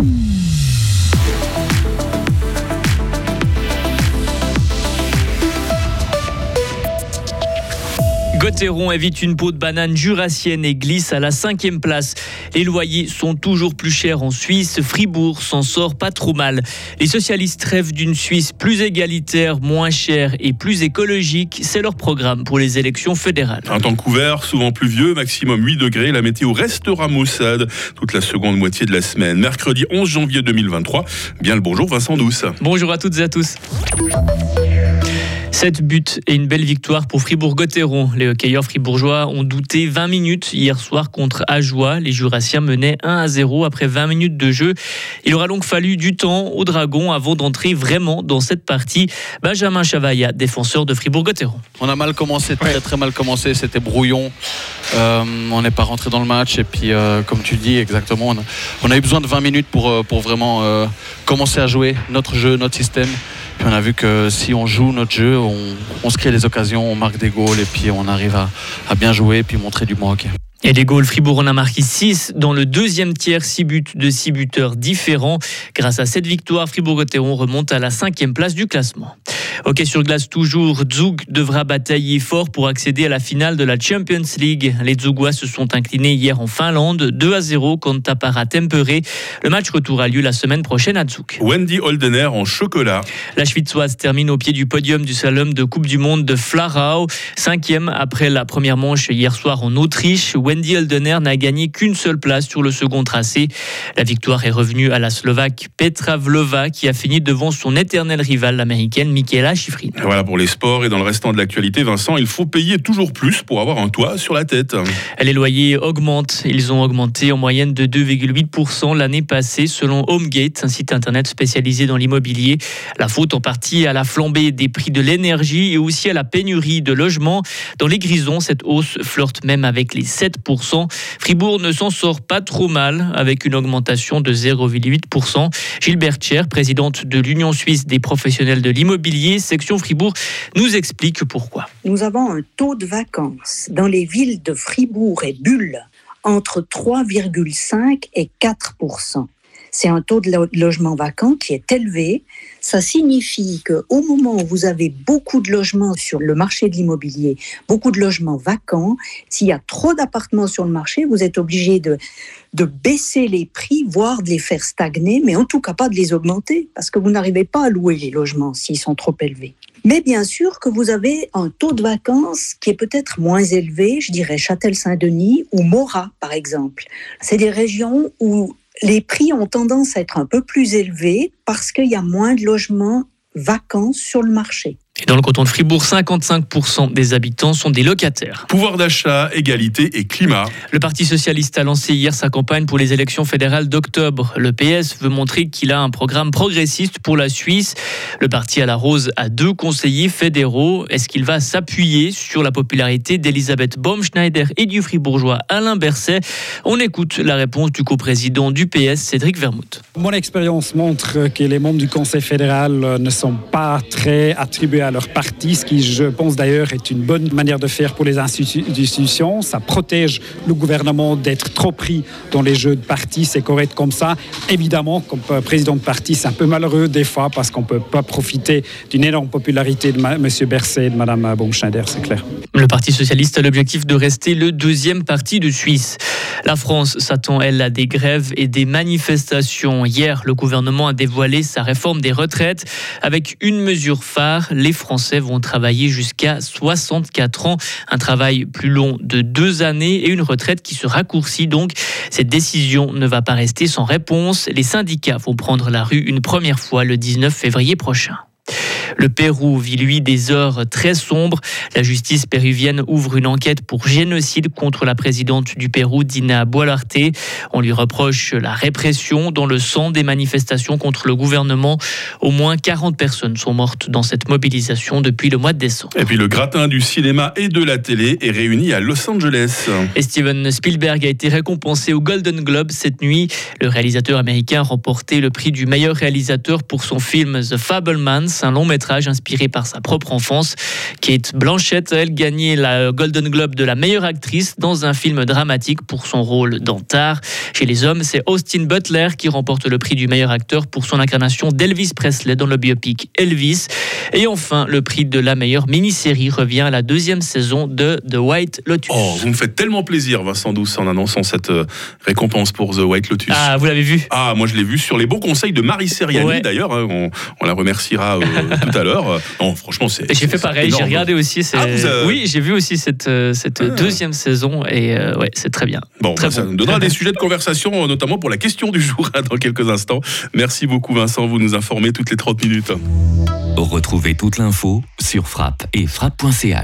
Mm. Gauthieron évite une peau de banane jurassienne et glisse à la cinquième place. Les loyers sont toujours plus chers en Suisse. Fribourg s'en sort pas trop mal. Les socialistes rêvent d'une Suisse plus égalitaire, moins chère et plus écologique. C'est leur programme pour les élections fédérales. Un temps couvert, souvent pluvieux, maximum 8 degrés. La météo restera maussade toute la seconde moitié de la semaine. Mercredi 11 janvier 2023. Bien le bonjour Vincent Douce. Bonjour à toutes et à tous. 7 buts et une belle victoire pour Fribourg-Gotteron. Les hockeyeurs fribourgeois ont douté 20 minutes hier soir contre Ajoie. Les Jurassiens menaient 1 à 0 après 20 minutes de jeu. Il aura donc fallu du temps aux Dragons avant d'entrer vraiment dans cette partie. Benjamin Chavaya, défenseur de Fribourg-Gotteron. On a mal commencé, très très mal commencé. C'était brouillon. Euh, on n'est pas rentré dans le match. Et puis, euh, comme tu dis exactement, on a, eu besoin de 20 minutes pour, euh, pour vraiment commencer à jouer notre jeu, notre système. On a vu que si on joue notre jeu, on, se crée des occasions, on marque des goals et puis on arrive à, bien jouer et puis montrer du bon. Et des goals, Fribourg en a marqué 6 dans le deuxième tiers, 6 buts de 6 buteurs différents. Grâce à cette victoire, Fribourg-Gotteron remonte à la cinquième place du classement. Ok, sur glace toujours, Zug devra batailler fort pour accéder à la finale de la Champions League. Les Zugois se sont inclinés hier en Finlande, 2 à 0 contre Tapara Tempere. Le match retour a lieu la semaine prochaine à Zug. Wendy Holdener en chocolat. La Schwitzoise termine au pied du podium du slalom de Coupe du Monde de Flarau, cinquième après la première manche hier soir en Autriche. Wendy Holdener n'a gagné qu'une seule place sur le second tracé. La victoire est revenue à la Slovaque Petra Vlova qui a fini devant son éternel rival, l'américaine Michaela voilà pour les sports et dans le restant de l'actualité, Vincent, il faut payer toujours plus pour avoir un toit sur la tête. Les loyers augmentent. Ils ont augmenté en moyenne de 2,8% l'année passée selon HomeGate, un site internet spécialisé dans l'immobilier. La faute en partie à la flambée des prix de l'énergie et aussi à la pénurie de logements. Dans les grisons, cette hausse flirte même avec les 7%. Fribourg ne s'en sort pas trop mal avec une augmentation de 0,8%. Gilbert Cher, présidente de l'Union suisse des professionnels de l'immobilier, section Fribourg, nous explique pourquoi. Nous avons un taux de vacances dans les villes de Fribourg et Bulle entre 3,5 et 4 c'est un taux de logement vacant qui est élevé. Ça signifie qu'au moment où vous avez beaucoup de logements sur le marché de l'immobilier, beaucoup de logements vacants, s'il y a trop d'appartements sur le marché, vous êtes obligé de, de baisser les prix, voire de les faire stagner, mais en tout cas pas de les augmenter, parce que vous n'arrivez pas à louer les logements s'ils sont trop élevés. Mais bien sûr que vous avez un taux de vacances qui est peut-être moins élevé, je dirais Châtel-Saint-Denis ou Morat par exemple. C'est des régions où les prix ont tendance à être un peu plus élevés parce qu'il y a moins de logements vacants sur le marché. Et dans le canton de Fribourg, 55% des habitants sont des locataires. Pouvoir d'achat, égalité et climat. Le Parti socialiste a lancé hier sa campagne pour les élections fédérales d'octobre. Le PS veut montrer qu'il a un programme progressiste pour la Suisse. Le parti à la rose a deux conseillers fédéraux. Est-ce qu'il va s'appuyer sur la popularité d'Elisabeth Baumschneider et du fribourgeois Alain Berset? On écoute la réponse du coprésident du PS, Cédric Vermouth. Mon expérience montre que les membres du Conseil fédéral ne sont pas très attribués à leur parti, ce qui, je pense d'ailleurs, est une bonne manière de faire pour les institutions. Ça protège le gouvernement d'être trop pris dans les jeux de parti, c'est correct comme ça. Évidemment, comme président de parti, c'est un peu malheureux des fois parce qu'on ne peut pas profiter d'une énorme popularité de M. Berset et de Mme Baumschneider, c'est clair. Le Parti socialiste a l'objectif de rester le deuxième parti de Suisse. La France s'attend, elle, à des grèves et des manifestations. Hier, le gouvernement a dévoilé sa réforme des retraites avec une mesure phare. Les Français vont travailler jusqu'à 64 ans. Un travail plus long de deux années et une retraite qui se raccourcit donc. Cette décision ne va pas rester sans réponse. Les syndicats vont prendre la rue une première fois le 19 février prochain. Le Pérou vit, lui, des heures très sombres. La justice péruvienne ouvre une enquête pour génocide contre la présidente du Pérou, Dina Boluarte. On lui reproche la répression dans le sang des manifestations contre le gouvernement. Au moins 40 personnes sont mortes dans cette mobilisation depuis le mois de décembre. Et puis le gratin du cinéma et de la télé est réuni à Los Angeles. Et Steven Spielberg a été récompensé au Golden Globe cette nuit. Le réalisateur américain a remporté le prix du meilleur réalisateur pour son film The Fablemans, un long métrage inspiré par sa propre enfance. Kate Blanchett, elle, gagnait la Golden Globe de la meilleure actrice dans un film dramatique pour son rôle d'Antar. Chez les hommes, c'est Austin Butler qui remporte le prix du meilleur acteur pour son incarnation d'Elvis Presley dans le biopic Elvis. Et enfin, le prix de la meilleure mini-série revient à la deuxième saison de The White Lotus. Oh, vous me faites tellement plaisir, Vincent Douce, en annonçant cette euh, récompense pour The White Lotus. Ah, vous l'avez vu? Ah, moi je l'ai vu sur les bons conseils de Marie Seriani Ouais. d'ailleurs. hein, on, on la remerciera euh, tout à l'heure. Euh, Non, franchement, c'est. J'ai fait pareil, j'ai regardé aussi. Ah, vous avez- Oui, j'ai vu aussi cette, euh, cette Ah. deuxième saison et euh, ouais, c'est très bien. Bon, Très bah, ça bon. nous donnera des sujets de conversation, notamment pour la question du jour hein, dans quelques instants. Merci beaucoup, Vincent. Vous nous informez toutes les 30 minutes. Retrouvez toute l'info sur frappe et frappe.ch.